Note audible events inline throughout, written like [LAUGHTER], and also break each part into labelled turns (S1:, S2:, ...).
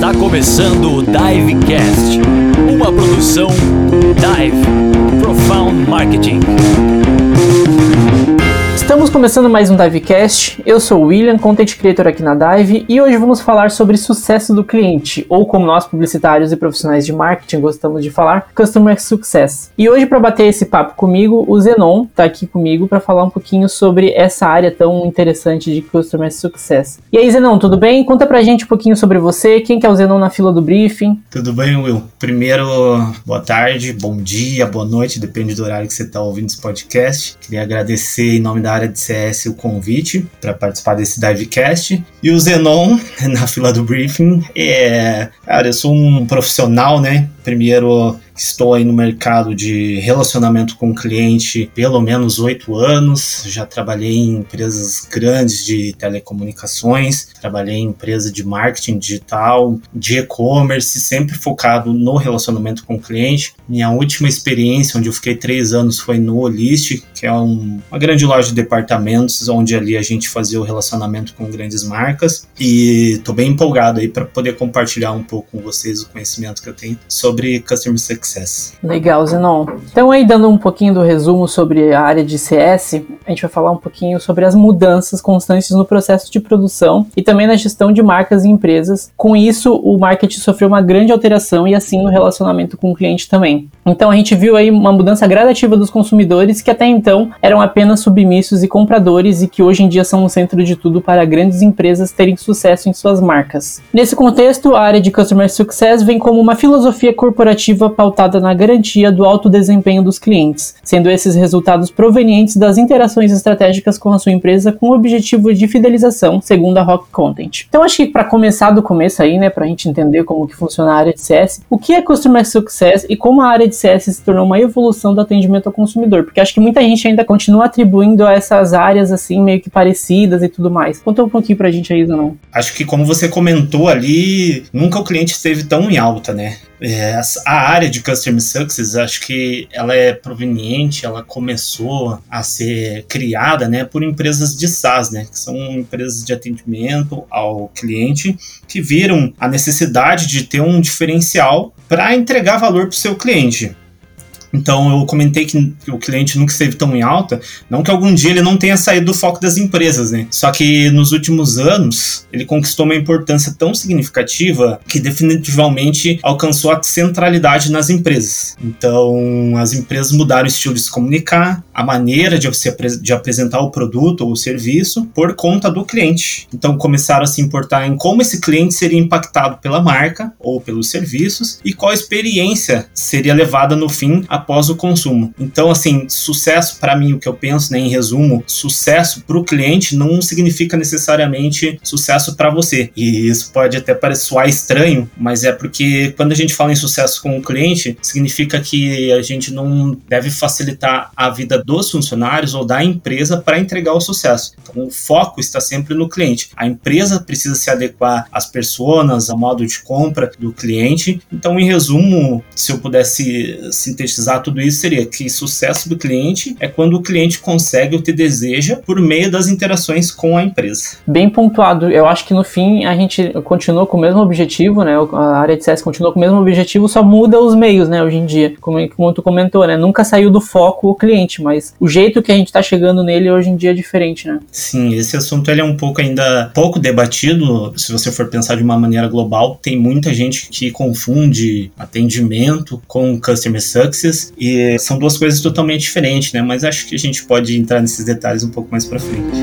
S1: Está começando o Divecast, uma produção Dive Profound Marketing.
S2: Estamos começando mais um Divecast. Eu sou o William, Content Creator aqui na Dive, e hoje vamos falar sobre sucesso do cliente, ou como nós publicitários e profissionais de marketing gostamos de falar, Customer Success. E hoje para bater esse papo comigo, o Zenon está aqui comigo para falar um pouquinho sobre essa área tão interessante de Customer Success. E aí, Zenon, tudo bem? Conta pra gente um pouquinho sobre você, quem que é o Zenon na fila do briefing?
S3: Tudo bem, Will? Primeiro, boa tarde, bom dia, boa noite, depende do horário que você está ouvindo esse podcast. Queria agradecer em nome da área de CS o convite para participar desse Divecast. E o Zenon, [LAUGHS] na fila do briefing, é. Cara, eu sou um profissional, né? Primeiro Estou aí no mercado de relacionamento com cliente pelo menos oito anos. Já trabalhei em empresas grandes de telecomunicações, trabalhei em empresa de marketing digital, de e-commerce, sempre focado no relacionamento com cliente. Minha última experiência, onde eu fiquei três anos, foi no Olist, que é um, uma grande loja de departamentos, onde ali a gente fazia o relacionamento com grandes marcas. E estou bem empolgado aí para poder compartilhar um pouco com vocês o conhecimento que eu tenho sobre Customer Success.
S2: Legal, Zenon. Então aí dando um pouquinho do resumo sobre a área de CS, a gente vai falar um pouquinho sobre as mudanças constantes no processo de produção e também na gestão de marcas e empresas. Com isso, o marketing sofreu uma grande alteração e assim o relacionamento com o cliente também. Então a gente viu aí uma mudança gradativa dos consumidores que até então eram apenas submissos e compradores e que hoje em dia são o centro de tudo para grandes empresas terem sucesso em suas marcas. Nesse contexto, a área de Customer Success vem como uma filosofia corporativa pautada na garantia do alto desempenho dos clientes, sendo esses resultados provenientes das interações estratégicas com a sua empresa com o objetivo de fidelização, segundo a Rock Content. Então acho que para começar do começo aí, né, para a gente entender como que funciona a área de CS, o que é Customer Success e como a área de CS se tornou uma evolução do atendimento ao consumidor, porque acho que muita gente ainda continua atribuindo a essas áreas assim meio que parecidas e tudo mais. Conta um pouquinho pra gente aí, não?
S3: Acho que como você comentou ali, nunca o cliente esteve tão em alta, né? É, a área de Customer Success, acho que ela é proveniente, ela começou a ser criada né, por empresas de SaaS, né, que são empresas de atendimento ao cliente, que viram a necessidade de ter um diferencial para entregar valor para o seu cliente. Então eu comentei que o cliente nunca esteve tão em alta, não que algum dia ele não tenha saído do foco das empresas, né? Só que nos últimos anos ele conquistou uma importância tão significativa que definitivamente alcançou a centralidade nas empresas. Então as empresas mudaram o estilo de se comunicar, a maneira de, se, de apresentar o produto ou o serviço por conta do cliente. Então começaram a se importar em como esse cliente seria impactado pela marca ou pelos serviços e qual experiência seria levada no fim a após o consumo. Então, assim, sucesso para mim, o que eu penso, né, em resumo, sucesso para o cliente não significa necessariamente sucesso para você. E isso pode até parecer soar estranho, mas é porque quando a gente fala em sucesso com o cliente, significa que a gente não deve facilitar a vida dos funcionários ou da empresa para entregar o sucesso. Então, o foco está sempre no cliente. A empresa precisa se adequar às pessoas, ao modo de compra do cliente. Então, em resumo, se eu pudesse sintetizar sintetizar tudo isso seria que sucesso do cliente é quando o cliente consegue o que deseja por meio das interações com a empresa.
S2: Bem pontuado. Eu acho que no fim a gente continua com o mesmo objetivo, né? A área de CS continua com o mesmo objetivo, só muda os meios, né? Hoje em dia, como, como tu comentou, né? Nunca saiu do foco o cliente, mas o jeito que a gente está chegando nele hoje em dia é diferente, né?
S3: Sim, esse assunto ele é um pouco ainda pouco debatido. Se você for pensar de uma maneira global, tem muita gente que confunde atendimento com customer success e são duas coisas totalmente diferentes, né? Mas acho que a gente pode entrar nesses detalhes um pouco mais para frente.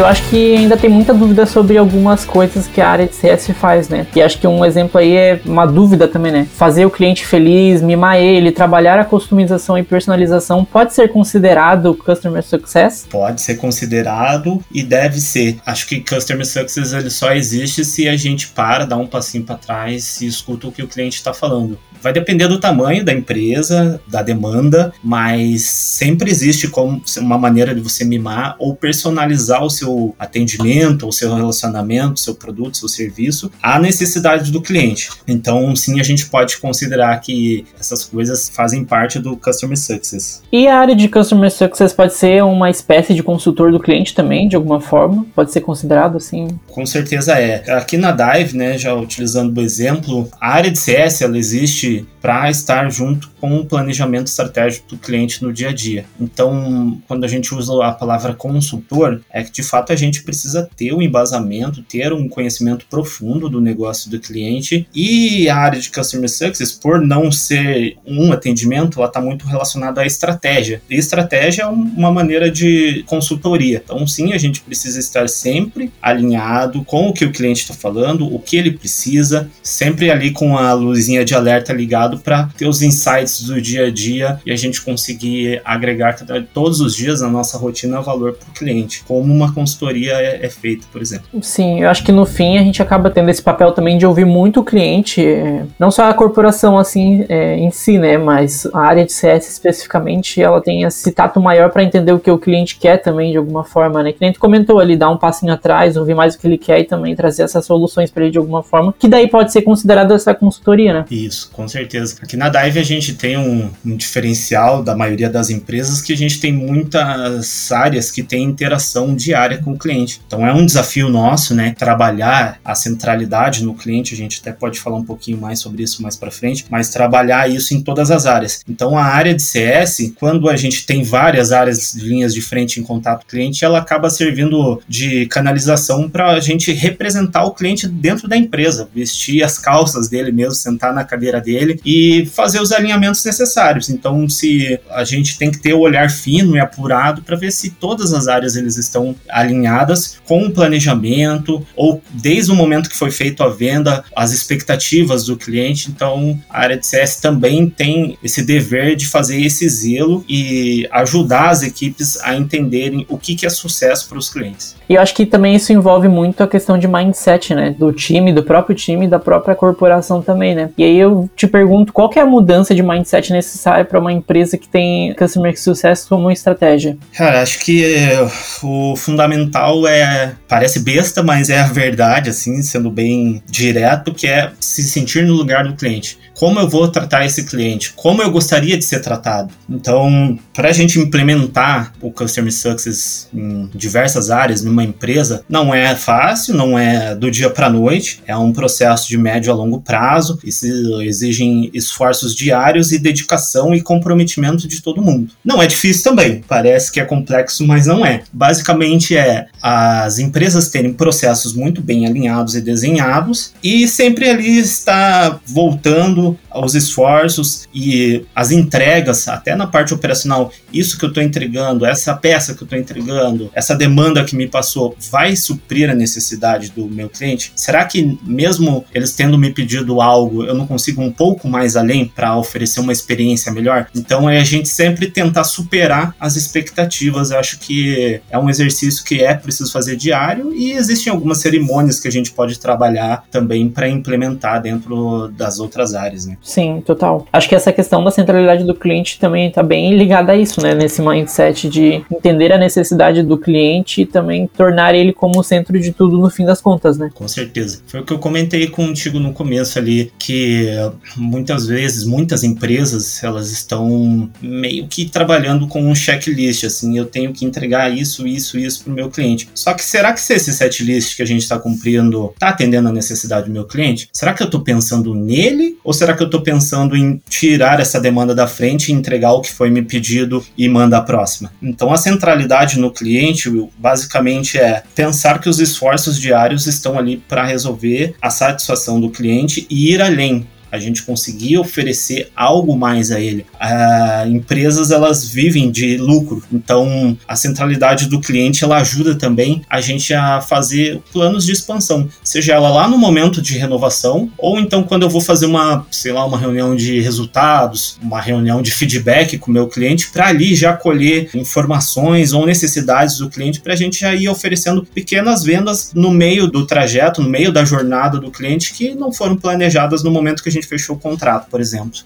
S2: Eu acho que ainda tem muita dúvida sobre algumas coisas que a área de CS faz, né? E acho que um exemplo aí é uma dúvida também, né? Fazer o cliente feliz, mimar ele, trabalhar a customização e personalização pode ser considerado Customer Success?
S3: Pode ser considerado e deve ser. Acho que Customer Success ele só existe se a gente para, dá um passinho para trás e escuta o que o cliente está falando. Vai depender do tamanho da empresa, da demanda, mas sempre existe como uma maneira de você mimar ou personalizar o seu atendimento, o seu relacionamento, seu produto, seu serviço à necessidade do cliente. Então, sim, a gente pode considerar que essas coisas fazem parte do Customer Success.
S2: E a área de Customer Success pode ser uma espécie de consultor do cliente também, de alguma forma? Pode ser considerado assim?
S3: Com certeza é. Aqui na Dive, né, já utilizando o exemplo, a área de CS ela existe Ключи para estar junto com o planejamento estratégico do cliente no dia a dia. Então, quando a gente usa a palavra consultor, é que de fato a gente precisa ter um embasamento, ter um conhecimento profundo do negócio do cliente e a área de Customer Success, por não ser um atendimento, ela está muito relacionada à estratégia. E estratégia é uma maneira de consultoria. Então, sim, a gente precisa estar sempre alinhado com o que o cliente está falando, o que ele precisa, sempre ali com a luzinha de alerta para ter os insights do dia a dia e a gente conseguir agregar todos os dias na nossa rotina valor para o cliente, como uma consultoria é, é feita, por exemplo.
S2: Sim, eu acho que no fim a gente acaba tendo esse papel também de ouvir muito o cliente, é, não só a corporação assim é, em si, né, mas a área de CS especificamente, ela tem esse tato maior para entender o que o cliente quer também de alguma forma, né? Que nem tu comentou ali, dar um passinho atrás, ouvir mais o que ele quer e também trazer essas soluções para ele de alguma forma, que daí pode ser considerado essa consultoria, né?
S3: Isso, com certeza. Aqui na Dive a gente tem um, um diferencial da maioria das empresas que a gente tem muitas áreas que tem interação diária com o cliente. Então é um desafio nosso, né, trabalhar a centralidade no cliente, a gente até pode falar um pouquinho mais sobre isso mais para frente, mas trabalhar isso em todas as áreas. Então a área de CS, quando a gente tem várias áreas de linhas de frente em contato com o cliente, ela acaba servindo de canalização para a gente representar o cliente dentro da empresa, vestir as calças dele mesmo, sentar na cadeira dele e fazer os alinhamentos necessários. Então, se a gente tem que ter o olhar fino e apurado para ver se todas as áreas eles estão alinhadas com o planejamento ou desde o momento que foi feito a venda, as expectativas do cliente. Então, a área de CS também tem esse dever de fazer esse zelo e ajudar as equipes a entenderem o que, que é sucesso para os clientes.
S2: E eu acho que também isso envolve muito a questão de mindset, né? Do time, do próprio time, da própria corporação também, né? E aí eu te pergunto, qual é a mudança de mindset necessária para uma empresa que tem Customer Success como estratégia?
S3: Cara, acho que é, o fundamental é, parece besta, mas é a verdade, assim, sendo bem direto, que é se sentir no lugar do cliente como eu vou tratar esse cliente, como eu gostaria de ser tratado. Então, para a gente implementar o Customer Success em diversas áreas numa empresa, não é fácil, não é do dia para noite, é um processo de médio a longo prazo, exigem esforços diários e dedicação e comprometimento de todo mundo. Não é difícil também, parece que é complexo, mas não é. Basicamente é as empresas terem processos muito bem alinhados e desenhados e sempre ali está voltando aos esforços e as entregas, até na parte operacional, isso que eu estou entregando, essa peça que eu estou entregando, essa demanda que me passou, vai suprir a necessidade do meu cliente? Será que mesmo eles tendo me pedido algo, eu não consigo um pouco mais além para oferecer uma experiência melhor? Então é a gente sempre tentar superar as expectativas. Eu acho que é um exercício que é preciso fazer diário e existem algumas cerimônias que a gente pode trabalhar também para implementar dentro das outras áreas né?
S2: Sim, total. Acho que essa questão da centralidade do cliente também está bem ligada a isso, né? Nesse mindset de entender a necessidade do cliente e também tornar ele como o centro de tudo no fim das contas, né?
S3: Com certeza. Foi o que eu comentei contigo no começo ali, que muitas vezes, muitas empresas, elas estão meio que trabalhando com um checklist, assim, eu tenho que entregar isso, isso, isso para o meu cliente. Só que será que se esse setlist que a gente está cumprindo está atendendo a necessidade do meu cliente? Será que eu estou pensando nele ou será que eu estou pensando em tirar essa demanda da frente e entregar o que foi me pedido e mandar a próxima? Então, a centralidade no cliente, basicamente, é pensar que os esforços diários estão ali para resolver a satisfação do cliente e ir além a gente conseguir oferecer algo mais a ele. Ah, empresas elas vivem de lucro, então a centralidade do cliente ela ajuda também a gente a fazer planos de expansão, seja ela lá no momento de renovação ou então quando eu vou fazer uma, sei lá, uma reunião de resultados, uma reunião de feedback com o meu cliente para ali já colher informações ou necessidades do cliente para a gente já ir oferecendo pequenas vendas no meio do trajeto, no meio da jornada do cliente que não foram planejadas no momento que a gente gente fechou o contrato, por exemplo.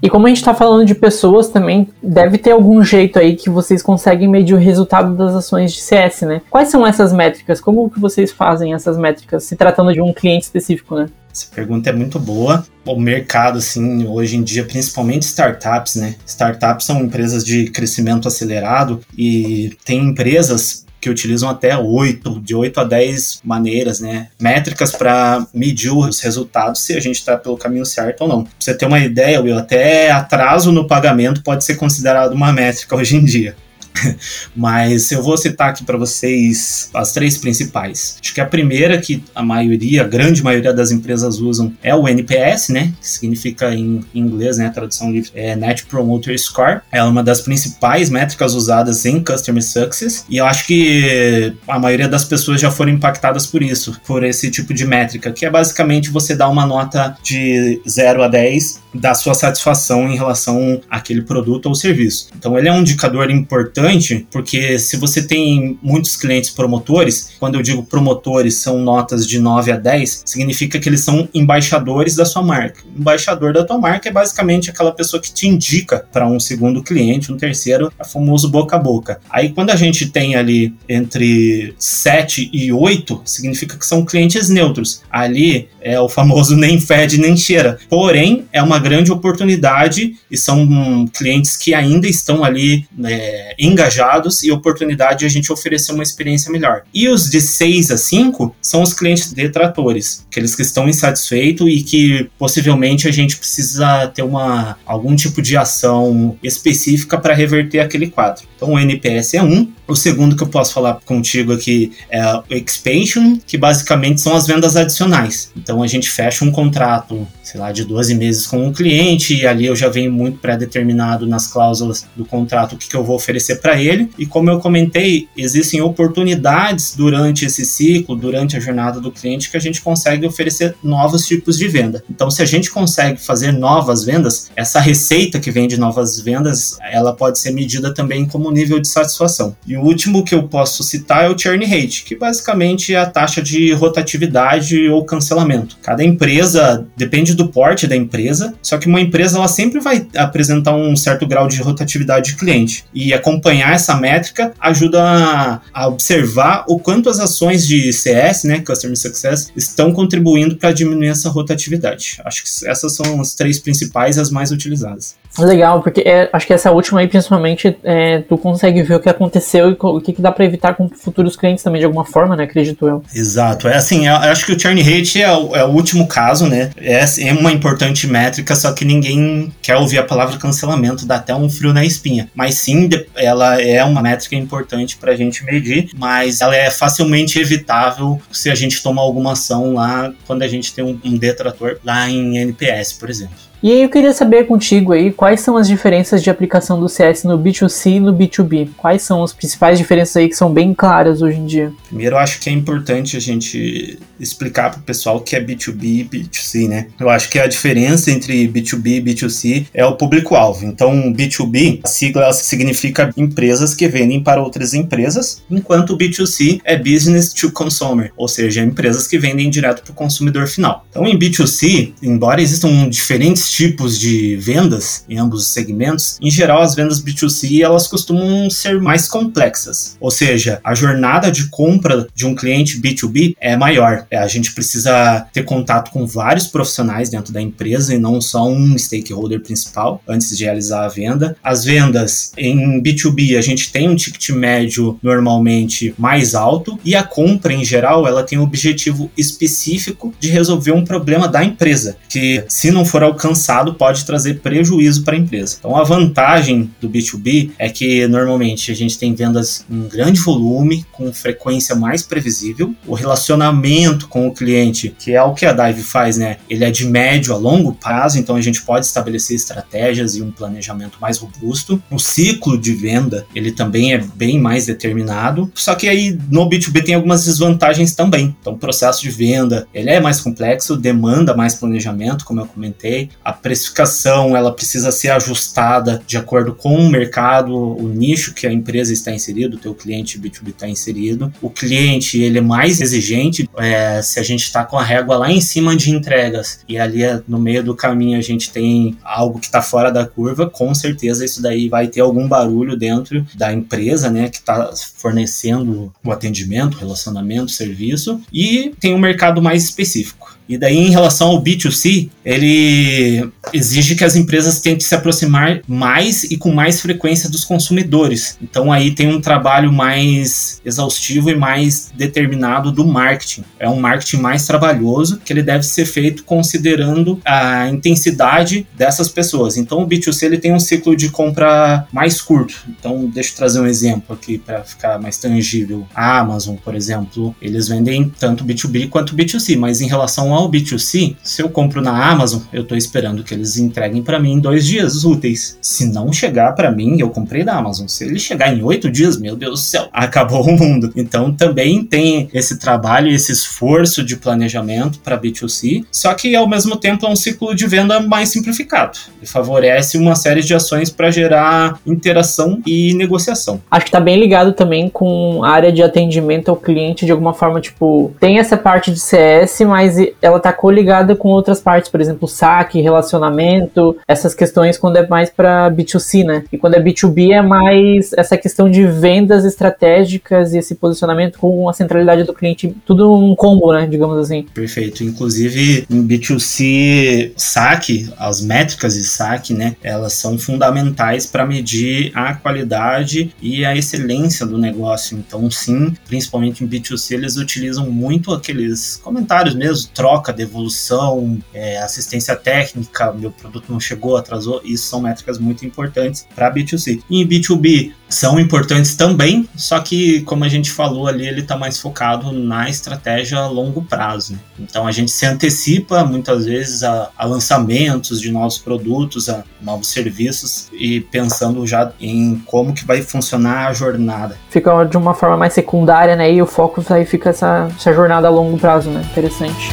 S2: E como a gente está falando de pessoas também, deve ter algum jeito aí que vocês conseguem medir o resultado das ações de CS, né? Quais são essas métricas? Como que vocês fazem essas métricas, se tratando de um cliente específico, né?
S3: Essa pergunta é muito boa. O mercado, assim, hoje em dia, principalmente startups, né? Startups são empresas de crescimento acelerado e tem empresas que utilizam até 8, de 8 a 10 maneiras, né, métricas para medir os resultados se a gente está pelo caminho certo ou não. Pra você ter uma ideia, Will, até atraso no pagamento pode ser considerado uma métrica hoje em dia. [LAUGHS] Mas eu vou citar aqui para vocês as três principais. Acho que a primeira que a maioria, a grande maioria das empresas usam é o NPS, né? Que significa em inglês, né? A tradução livre é Net Promoter Score. É uma das principais métricas usadas em Customer Success. E eu acho que a maioria das pessoas já foram impactadas por isso, por esse tipo de métrica, que é basicamente você dar uma nota de 0 a 10 da sua satisfação em relação àquele produto ou serviço. Então ele é um indicador importante porque se você tem muitos clientes promotores, quando eu digo promotores são notas de 9 a 10, significa que eles são embaixadores da sua marca. embaixador da tua marca é basicamente aquela pessoa que te indica para um segundo cliente, um terceiro, é famoso boca a boca. Aí quando a gente tem ali entre 7 e 8, significa que são clientes neutros. Ali é o famoso [LAUGHS] nem fede nem cheira. Porém, é uma grande oportunidade e são clientes que ainda estão ali né, engajados e oportunidade de a gente oferecer uma experiência melhor. E os de 6 a 5 são os clientes detratores, aqueles que estão insatisfeitos e que possivelmente a gente precisa ter uma, algum tipo de ação específica para reverter aquele quadro. Então o NPS é um. O segundo que eu posso falar contigo aqui é o Expansion, que basicamente são as vendas adicionais. Então a gente fecha um contrato, sei lá, de 12 meses com um cliente e ali eu já venho muito pré-determinado nas cláusulas do contrato o que, que eu vou oferecer para ele. E como eu comentei, existem oportunidades durante esse ciclo, durante a jornada do cliente, que a gente consegue oferecer novos tipos de venda. Então, se a gente consegue fazer novas vendas, essa receita que vem de novas vendas, ela pode ser medida também como nível de satisfação. E o último que eu posso citar é o churn rate, que basicamente é a taxa de rotatividade ou cancelamento. Cada empresa depende do porte da empresa, só que uma empresa ela sempre vai apresentar um certo grau de rotatividade de cliente. E acompanhar essa métrica ajuda a, a observar o quanto as ações de CS, né, Customer Success, estão contribuindo para diminuir essa rotatividade. Acho que essas são as três principais as mais utilizadas.
S2: Legal, porque é, acho que essa última aí, principalmente, é, tu consegue ver o que aconteceu e o que, que dá para evitar com futuros clientes também, de alguma forma, né? Acredito eu.
S3: Exato. É assim, eu acho que o churn rate é o, é o último caso, né? É, é, uma importante métrica, só que ninguém quer ouvir a palavra cancelamento, dá até um frio na espinha. Mas sim, ela é uma métrica importante para a gente medir, mas ela é facilmente evitável se a gente tomar alguma ação lá quando a gente tem um, um detrator lá em NPS, por exemplo.
S2: E aí eu queria saber contigo aí quais são as diferenças de aplicação do CS no B2C e no B2B. Quais são as principais diferenças aí que são bem claras hoje em dia?
S3: Primeiro, eu acho que é importante a gente explicar para o pessoal o que é B2B e B2C, né? Eu acho que a diferença entre B2B e B2C é o público-alvo. Então, B2B, a sigla significa empresas que vendem para outras empresas, enquanto o B2C é Business to Consumer, ou seja, empresas que vendem direto para o consumidor final. Então, em B2C, embora existam diferentes tipos de vendas em ambos os segmentos, em geral as vendas B2C elas costumam ser mais complexas. Ou seja, a jornada de compra de um cliente B2B é maior. É, a gente precisa ter contato com vários profissionais dentro da empresa e não só um stakeholder principal antes de realizar a venda. As vendas em B2B a gente tem um ticket médio normalmente mais alto e a compra em geral ela tem um objetivo específico de resolver um problema da empresa, que se não for alcançado alcançado pode trazer prejuízo para a empresa. Então, a vantagem do B2B é que normalmente a gente tem vendas em grande volume, com frequência mais previsível. O relacionamento com o cliente, que é o que a Dive faz, né? Ele é de médio a longo prazo, então a gente pode estabelecer estratégias e um planejamento mais robusto. O ciclo de venda, ele também é bem mais determinado. Só que aí no B2B tem algumas desvantagens também. Então, o processo de venda, ele é mais complexo, demanda mais planejamento, como eu comentei a precificação ela precisa ser ajustada de acordo com o mercado, o nicho que a empresa está inserido, o teu cliente B2B está inserido. O cliente ele é mais exigente é, se a gente está com a régua lá em cima de entregas e ali no meio do caminho a gente tem algo que está fora da curva, com certeza isso daí vai ter algum barulho dentro da empresa, né, que está fornecendo o atendimento, relacionamento, serviço e tem um mercado mais específico. E daí, em relação ao B2C, ele exige que as empresas tentem se aproximar mais e com mais frequência dos consumidores. Então, aí tem um trabalho mais exaustivo e mais determinado do marketing. É um marketing mais trabalhoso que ele deve ser feito considerando a intensidade dessas pessoas. Então, o B2C ele tem um ciclo de compra mais curto. Então, deixa eu trazer um exemplo aqui para ficar mais tangível. A Amazon, por exemplo, eles vendem tanto B2B quanto B2C, mas em relação ao B2C, se eu compro na Amazon, eu estou esperando que eles entreguem para mim em dois dias úteis. Se não chegar para mim, eu comprei da Amazon. Se ele chegar em oito dias, meu Deus do céu, [LAUGHS] acabou o mundo. Então também tem esse trabalho, esse esforço de planejamento para B2C, só que ao mesmo tempo é um ciclo de venda mais simplificado e favorece uma série de ações para gerar interação e negociação.
S2: Acho que está bem ligado também com a área de atendimento ao cliente de alguma forma, tipo, tem essa parte de CS, mas ela tá coligada com outras partes, por exemplo, saque, relacionamento, essas questões quando é mais para B2C, né? E quando é B2B é mais essa questão de vendas estratégicas e esse posicionamento com a centralidade do cliente, tudo um combo, né, digamos assim.
S3: Perfeito. Inclusive, em B2C, saque, as métricas de saque, né, elas são fundamentais para medir a qualidade e a excelência do negócio. Então, sim, principalmente em B2C, eles utilizam muito aqueles comentários mesmo, troca, devolução, é, assistência técnica, meu produto não chegou, atrasou, isso são métricas muito importantes para B2C. E em B2B são importantes também, só que como a gente falou ali, ele está mais focado na estratégia a longo prazo. Né? Então a gente se antecipa muitas vezes a, a lançamentos de novos produtos, a novos serviços e pensando já em como que vai funcionar a jornada.
S2: Fica de uma forma mais secundária, né? E o foco aí fica essa, essa jornada a longo prazo, né? Interessante.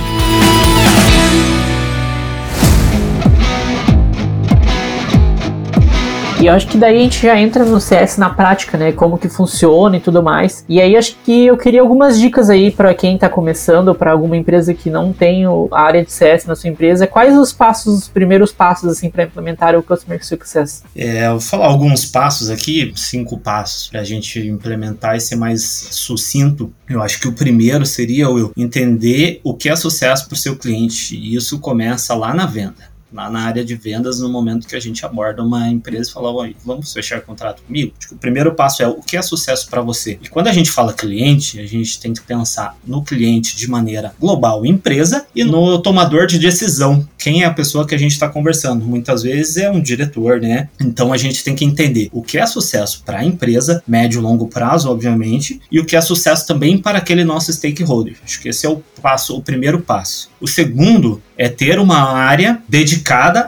S2: you E acho que daí a gente já entra no CS na prática, né? Como que funciona e tudo mais. E aí acho que eu queria algumas dicas aí para quem tá começando, para alguma empresa que não tem a área de CS na sua empresa. Quais os passos, os primeiros passos assim para implementar o Customer Success?
S3: É, eu vou falar alguns passos aqui, cinco passos para a gente implementar e ser mais sucinto. Eu acho que o primeiro seria eu entender o que é sucesso para o seu cliente. E isso começa lá na venda lá na área de vendas no momento que a gente aborda uma empresa e fala, vamos fechar contrato comigo? Que o primeiro passo é o que é sucesso para você. E quando a gente fala cliente, a gente tem que pensar no cliente de maneira global, empresa, e no tomador de decisão. Quem é a pessoa que a gente está conversando? Muitas vezes é um diretor, né? Então a gente tem que entender o que é sucesso para a empresa, médio e longo prazo, obviamente, e o que é sucesso também para aquele nosso stakeholder. Acho que esse é o passo, o primeiro passo. O segundo é ter uma área dedicada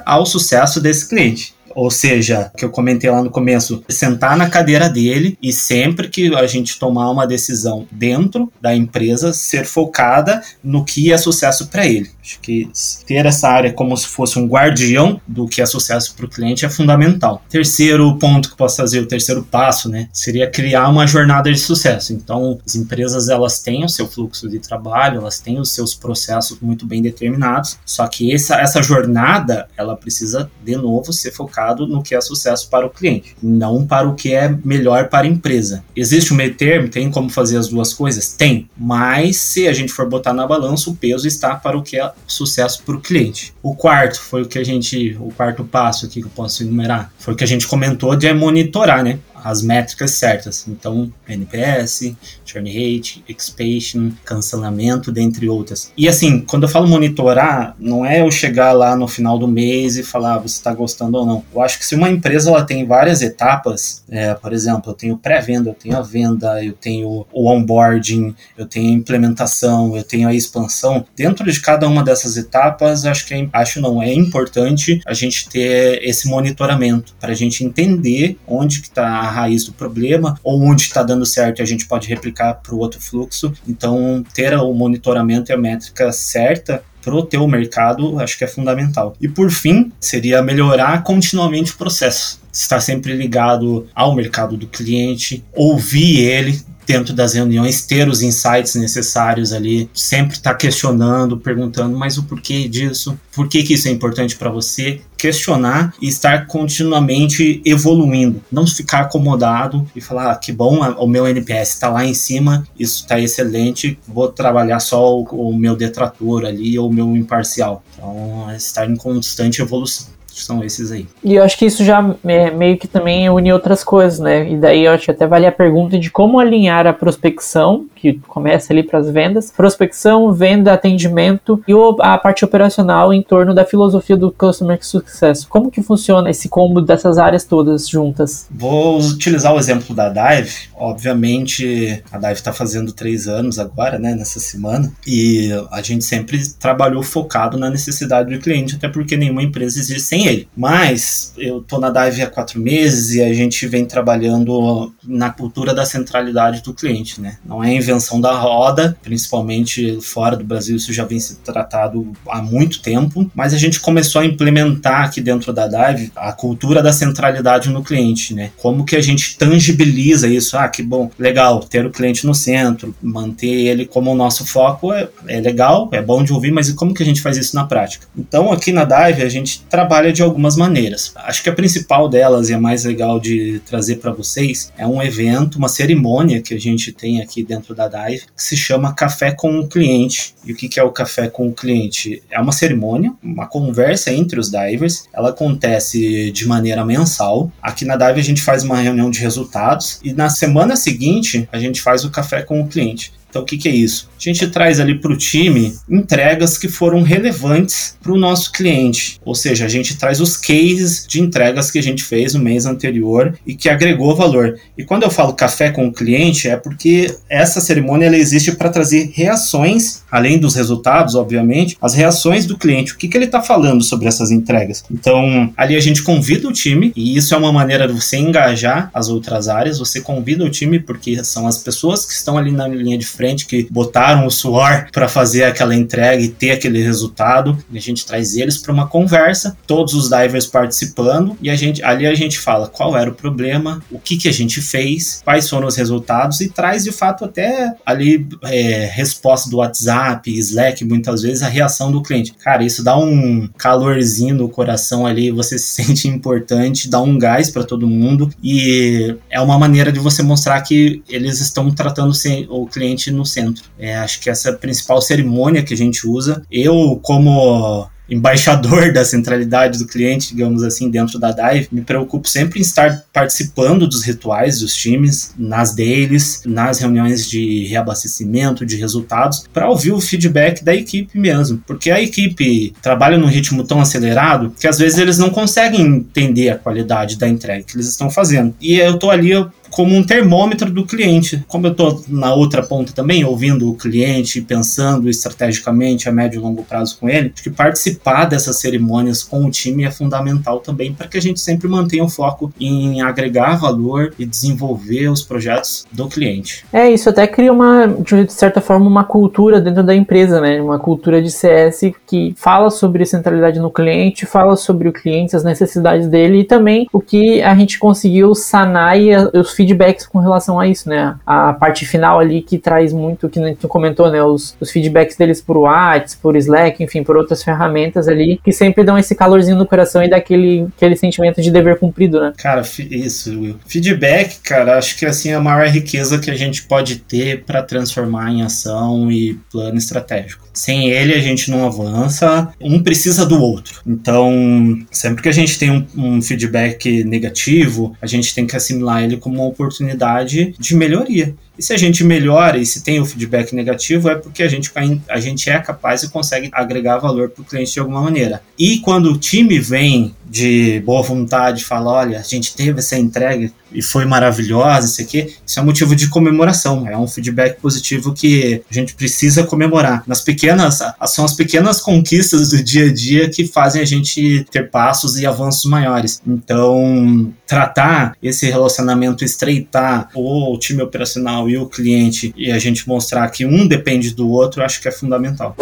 S3: ao sucesso desse cliente. Ou seja, que eu comentei lá no começo, sentar na cadeira dele e sempre que a gente tomar uma decisão dentro da empresa, ser focada no que é sucesso para ele. Acho que ter essa área como se fosse um guardião do que é sucesso para o cliente é fundamental. Terceiro ponto que posso fazer, o terceiro passo, né, seria criar uma jornada de sucesso. Então, as empresas elas têm o seu fluxo de trabalho, elas têm os seus processos muito bem determinados. Só que essa, essa jornada ela precisa de novo ser focado no que é sucesso para o cliente, não para o que é melhor para a empresa. Existe um meio termo, tem como fazer as duas coisas, tem. Mas se a gente for botar na balança, o peso está para o que é sucesso para o cliente. O quarto foi o que a gente, o quarto passo aqui que eu posso enumerar, foi o que a gente comentou de monitorar, né? As métricas certas. Então, NPS, churn rate, expansion, cancelamento, dentre outras. E assim, quando eu falo monitorar, não é eu chegar lá no final do mês e falar ah, você está gostando ou não. Eu acho que se uma empresa ela tem várias etapas, é, por exemplo, eu tenho pré-venda, eu tenho a venda, eu tenho o onboarding, eu tenho a implementação, eu tenho a expansão. Dentro de cada uma dessas etapas, acho que é, acho não é importante a gente ter esse monitoramento para a gente entender onde que está raiz do problema, ou onde está dando certo a gente pode replicar para o outro fluxo. Então, ter o monitoramento e a métrica certa pro teu mercado, acho que é fundamental. E por fim, seria melhorar continuamente o processo. Estar sempre ligado ao mercado do cliente, ouvir ele, dentro das reuniões, ter os insights necessários ali, sempre estar tá questionando, perguntando, mas o porquê disso? Por que, que isso é importante para você? Questionar e estar continuamente evoluindo. Não ficar acomodado e falar, ah, que bom, o meu NPS está lá em cima, isso está excelente, vou trabalhar só o, o meu detrator ali ou o meu imparcial. Então, é estar em constante evolução são esses aí.
S2: E eu acho que isso já é, meio que também une outras coisas, né? E daí eu acho que até vale a pergunta de como alinhar a prospecção, que começa ali para as vendas, prospecção, venda, atendimento e a parte operacional em torno da filosofia do Customer Success. Como que funciona esse combo dessas áreas todas juntas?
S3: Vou utilizar o exemplo da Dive. Obviamente, a Dive está fazendo três anos agora, né, nessa semana, e a gente sempre trabalhou focado na necessidade do cliente, até porque nenhuma empresa existe sem ele. Mas eu tô na Dive há quatro meses e a gente vem trabalhando na cultura da centralidade do cliente, né? Não é invenção da roda, principalmente fora do Brasil, isso já vem sendo tratado há muito tempo, mas a gente começou a implementar aqui dentro da Dive a cultura da centralidade no cliente, né? Como que a gente tangibiliza isso? Ah, que bom, legal, ter o cliente no centro, manter ele como o nosso foco é, é legal, é bom de ouvir, mas e como que a gente faz isso na prática? Então, aqui na Dive, a gente trabalha de algumas maneiras. Acho que a principal delas e a mais legal de trazer para vocês é um evento, uma cerimônia que a gente tem aqui dentro da Dive, que se chama Café com o Cliente. E o que é o Café com o Cliente? É uma cerimônia, uma conversa entre os divers. Ela acontece de maneira mensal. Aqui na Dive a gente faz uma reunião de resultados e na semana seguinte a gente faz o Café com o Cliente. Então, o que, que é isso? A gente traz ali para o time entregas que foram relevantes para o nosso cliente. Ou seja, a gente traz os cases de entregas que a gente fez no mês anterior e que agregou valor. E quando eu falo café com o cliente, é porque essa cerimônia ela existe para trazer reações, além dos resultados, obviamente, as reações do cliente. O que, que ele está falando sobre essas entregas? Então, ali a gente convida o time, e isso é uma maneira de você engajar as outras áreas. Você convida o time porque são as pessoas que estão ali na linha de frente que botaram o suor para fazer aquela entrega e ter aquele resultado. E a gente traz eles para uma conversa, todos os divers participando e a gente ali a gente fala qual era o problema, o que que a gente fez, quais foram os resultados e traz de fato até ali é, resposta do WhatsApp, Slack, muitas vezes a reação do cliente. Cara, isso dá um calorzinho no coração ali, você se [LAUGHS] sente importante, dá um gás para todo mundo e é uma maneira de você mostrar que eles estão tratando o cliente no centro. É, acho que essa é a principal cerimônia que a gente usa. Eu, como embaixador [LAUGHS] da centralidade do cliente, digamos assim, dentro da Dive, me preocupo sempre em estar participando dos rituais dos times, nas dailies, nas reuniões de reabastecimento, de resultados, para ouvir o feedback da equipe mesmo. Porque a equipe trabalha num ritmo tão acelerado que às vezes eles não conseguem entender a qualidade da entrega que eles estão fazendo. E eu tô ali como um termômetro do cliente. Como eu estou na outra ponta também, ouvindo o cliente, pensando estrategicamente a médio e longo prazo com ele, acho que participar dessas cerimônias com o time é fundamental também para que a gente sempre mantenha o foco em agregar valor e desenvolver os projetos do cliente.
S2: É, isso até cria uma, de certa forma, uma cultura dentro da empresa, né? Uma cultura de CS que fala sobre centralidade no cliente, fala sobre o cliente, as necessidades dele e também o que a gente conseguiu sanar e os feedbacks com relação a isso, né? A parte final ali que traz muito, que tu comentou, né? Os, os feedbacks deles por WhatsApp, por Slack, enfim, por outras ferramentas ali, que sempre dão esse calorzinho no coração e daquele aquele sentimento de dever cumprido, né?
S3: Cara, isso, Will. Feedback, cara, acho que assim é a maior riqueza que a gente pode ter para transformar em ação e plano estratégico. Sem ele a gente não avança, um precisa do outro. Então, sempre que a gente tem um, um feedback negativo, a gente tem que assimilar ele como oportunidade de melhoria. E se a gente melhora e se tem o feedback negativo, é porque a gente, a gente é capaz e consegue agregar valor para o cliente de alguma maneira. E quando o time vem de boa vontade fala: olha, a gente teve essa entrega e foi maravilhosa, isso aqui, isso é motivo de comemoração. É um feedback positivo que a gente precisa comemorar. Nas pequenas, são as pequenas conquistas do dia a dia que fazem a gente ter passos e avanços maiores. Então, tratar esse relacionamento, estreitar o time operacional e o cliente e a gente mostrar que um depende do outro, acho que é fundamental.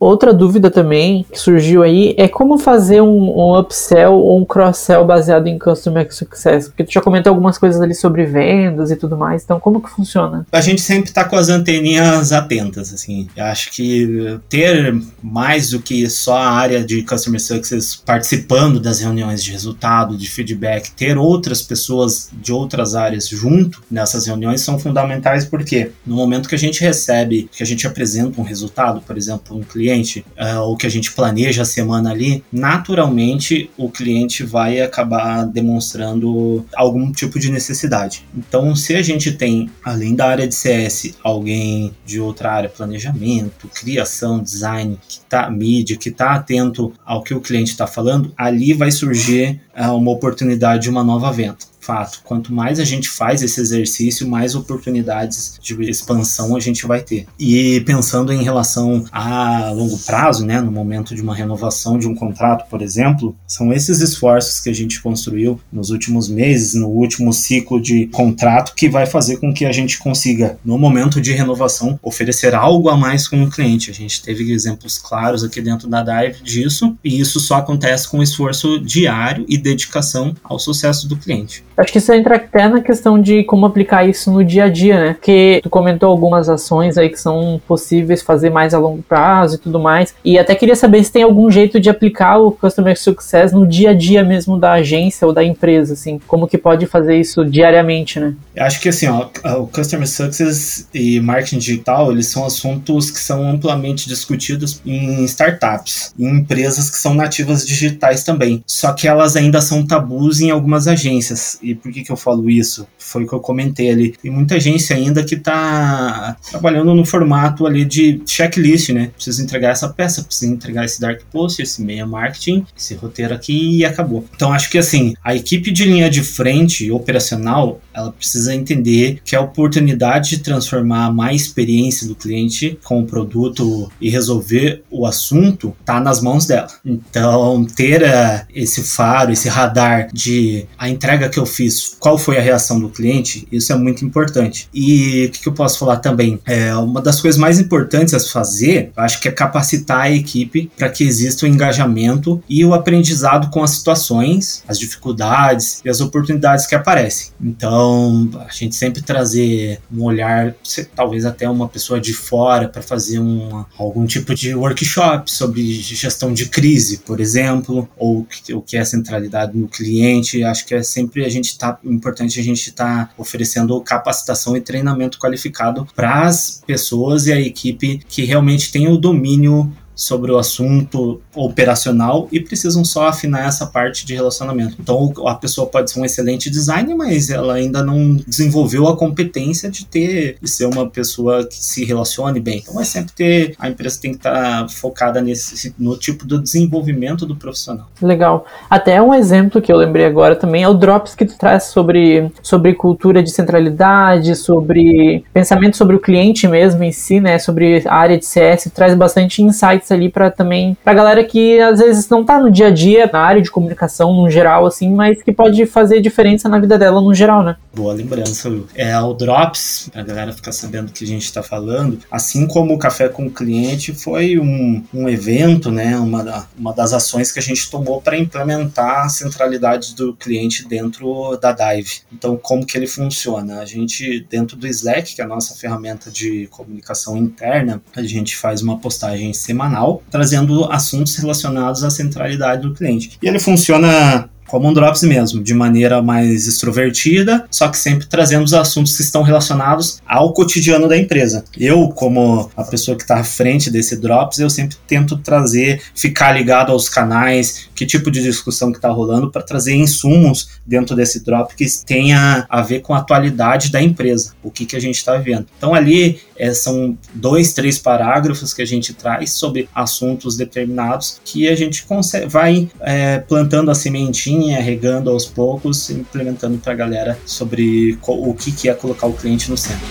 S2: Outra dúvida também que surgiu aí é como fazer um, um upsell ou um cross-sell baseado em Customer Success. Porque tu já comentou algumas coisas ali sobre vendas e tudo mais, então como que funciona?
S3: A gente sempre está com as anteninhas atentas, assim. Eu acho que ter mais do que só a área de Customer Success participando das reuniões de resultado, de feedback, ter outras pessoas de outras áreas junto nessas reuniões são fundamentais porque no momento que a gente recebe, que a gente apresenta um resultado, por exemplo, um cliente cliente, uh, ou que a gente planeja a semana ali, naturalmente o cliente vai acabar demonstrando algum tipo de necessidade. Então, se a gente tem, além da área de CS, alguém de outra área, planejamento, criação, design, que tá mídia, que está atento ao que o cliente está falando, ali vai surgir uh, uma oportunidade de uma nova venda fato. Quanto mais a gente faz esse exercício, mais oportunidades de expansão a gente vai ter. E pensando em relação a longo prazo, né, no momento de uma renovação de um contrato, por exemplo, são esses esforços que a gente construiu nos últimos meses, no último ciclo de contrato, que vai fazer com que a gente consiga, no momento de renovação, oferecer algo a mais com o cliente. A gente teve exemplos claros aqui dentro da Dive disso, e isso só acontece com esforço diário e dedicação ao sucesso do cliente.
S2: Acho que isso entra até na questão de como aplicar isso no dia a dia, né? Porque tu comentou algumas ações aí que são possíveis fazer mais a longo prazo e tudo mais. E até queria saber se tem algum jeito de aplicar o Customer Success no dia a dia mesmo da agência ou da empresa, assim. Como que pode fazer isso diariamente, né?
S3: Acho que assim, ó, o Customer Success e marketing digital, eles são assuntos que são amplamente discutidos em startups, em empresas que são nativas digitais também. Só que elas ainda são tabus em algumas agências. E por que, que eu falo isso? Foi o que eu comentei ali. Tem muita agência ainda que está trabalhando no formato ali de checklist, né? Precisa entregar essa peça, precisa entregar esse dark post, esse meia marketing, esse roteiro aqui e acabou. Então acho que assim, a equipe de linha de frente operacional, ela precisa entender que a oportunidade de transformar mais experiência do cliente com o produto e resolver o assunto tá nas mãos dela. Então, ter uh, esse faro, esse radar de a entrega que eu fiz qual foi a reação do cliente, isso é muito importante. E o que, que eu posso falar também? É, uma das coisas mais importantes a se fazer, acho que é capacitar a equipe para que exista o engajamento e o aprendizado com as situações, as dificuldades e as oportunidades que aparecem. Então, a gente sempre trazer um olhar, talvez até uma pessoa de fora, para fazer um, algum tipo de workshop sobre gestão de crise, por exemplo, ou o que é a centralidade no cliente. Acho que é sempre a gente gente tá importante a gente estar tá oferecendo capacitação e treinamento qualificado para as pessoas e a equipe que realmente tem o domínio sobre o assunto operacional e precisam só afinar essa parte de relacionamento. Então a pessoa pode ser um excelente designer, mas ela ainda não desenvolveu a competência de ter de ser uma pessoa que se relacione bem. Então é sempre ter a empresa tem que estar tá focada nesse no tipo do desenvolvimento do profissional.
S2: Legal. Até um exemplo que eu lembrei agora também é o Drops que tu traz sobre sobre cultura de centralidade, sobre pensamento sobre o cliente mesmo em si, né, sobre a área de CS, traz bastante insights ali para também pra galera que às vezes não tá no dia a dia na área de comunicação no geral assim, mas que pode fazer diferença na vida dela no geral, né?
S3: Boa lembrança, Will. É o Drops, pra galera ficar sabendo do que a gente tá falando, assim como o Café com o Cliente foi um, um evento, né, uma, uma das ações que a gente tomou para implementar a centralidade do cliente dentro da Dive. Então, como que ele funciona? A gente, dentro do Slack, que é a nossa ferramenta de comunicação interna, a gente faz uma postagem semanal trazendo assuntos relacionados à centralidade do cliente. E ele funciona como um Drops mesmo, de maneira mais extrovertida, só que sempre trazendo os assuntos que estão relacionados ao cotidiano da empresa. Eu, como a pessoa que está à frente desse Drops, eu sempre tento trazer, ficar ligado aos canais, que tipo de discussão que está rolando, para trazer insumos dentro desse Drop que tenha a ver com a atualidade da empresa, o que, que a gente está vendo. Então ali é, são dois, três parágrafos que a gente traz sobre assuntos determinados que a gente vai é, plantando a sementinha, regando aos poucos, implementando para a galera sobre o que, que é colocar o cliente no centro.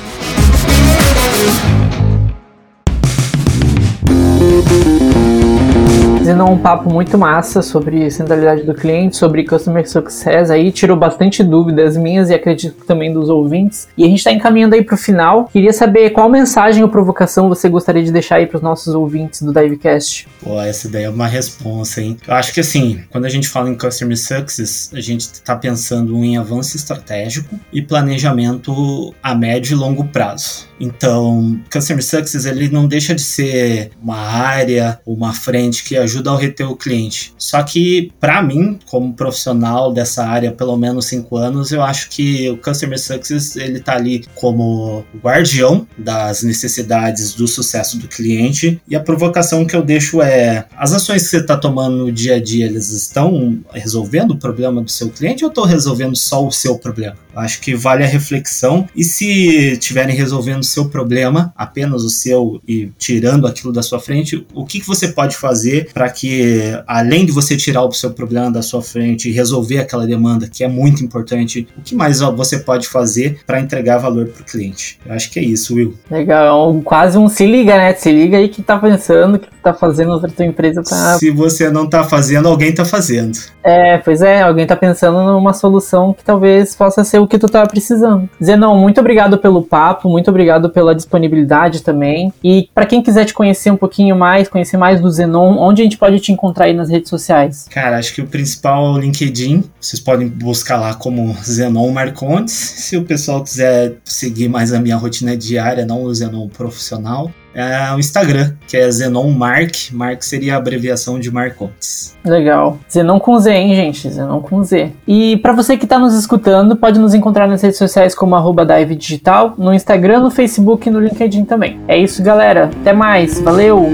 S2: Zenon, um papo muito massa sobre centralidade do cliente, sobre Customer Success aí, tirou bastante dúvidas minhas e acredito também dos ouvintes. E a gente está encaminhando aí para o final. Queria saber qual mensagem ou provocação você gostaria de deixar aí para os nossos ouvintes do Divecast.
S3: Pô, essa daí é uma resposta, hein? Eu acho que assim, quando a gente fala em Customer Success, a gente está pensando em avanço estratégico e planejamento a médio e longo prazo. Então, Customer Success ele não deixa de ser uma área, uma frente que ajuda a reter o cliente. Só que, para mim, como profissional dessa área, pelo menos cinco anos, eu acho que o Customer Success ele tá ali como guardião das necessidades do sucesso do cliente. E a provocação que eu deixo é: as ações que você está tomando no dia a dia, eles estão resolvendo o problema do seu cliente ou estou resolvendo só o seu problema? Eu acho que vale a reflexão. E se estiverem resolvendo seu problema, apenas o seu, e tirando aquilo da sua frente, o que, que você pode fazer para que, além de você tirar o seu problema da sua frente e resolver aquela demanda, que é muito importante, o que mais você pode fazer para entregar valor para o cliente? Eu acho que é isso, Will.
S2: Legal, quase um se liga, né? Se liga aí que tá pensando, que tá fazendo, outra tua empresa tá.
S3: Se você não tá fazendo, alguém tá fazendo.
S2: É, pois é, alguém tá pensando numa solução que talvez possa ser o que tu tava precisando. Zenon, muito obrigado pelo papo, muito obrigado pela disponibilidade também. E para quem quiser te conhecer um pouquinho mais, conhecer mais do Zenon, onde a gente pode te encontrar aí nas redes sociais?
S3: Cara, acho que o principal é o LinkedIn. Vocês podem buscar lá como Zenon Marcontes. Se o pessoal quiser seguir mais a minha rotina diária, não o Zenon profissional, é o Instagram, que é Zenon Mark. Mark seria a abreviação de Marcontes.
S2: Legal. Zenon com Z, hein, gente? Zenon com Z. E para você que está nos escutando, pode nos encontrar nas redes sociais como arroba Dive Digital, no Instagram, no Facebook e no LinkedIn também. É isso, galera. Até mais. Valeu!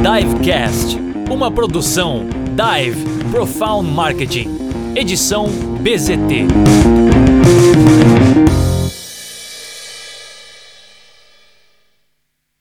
S1: Divecast, uma produção Dive Profound Marketing. Edição BZT.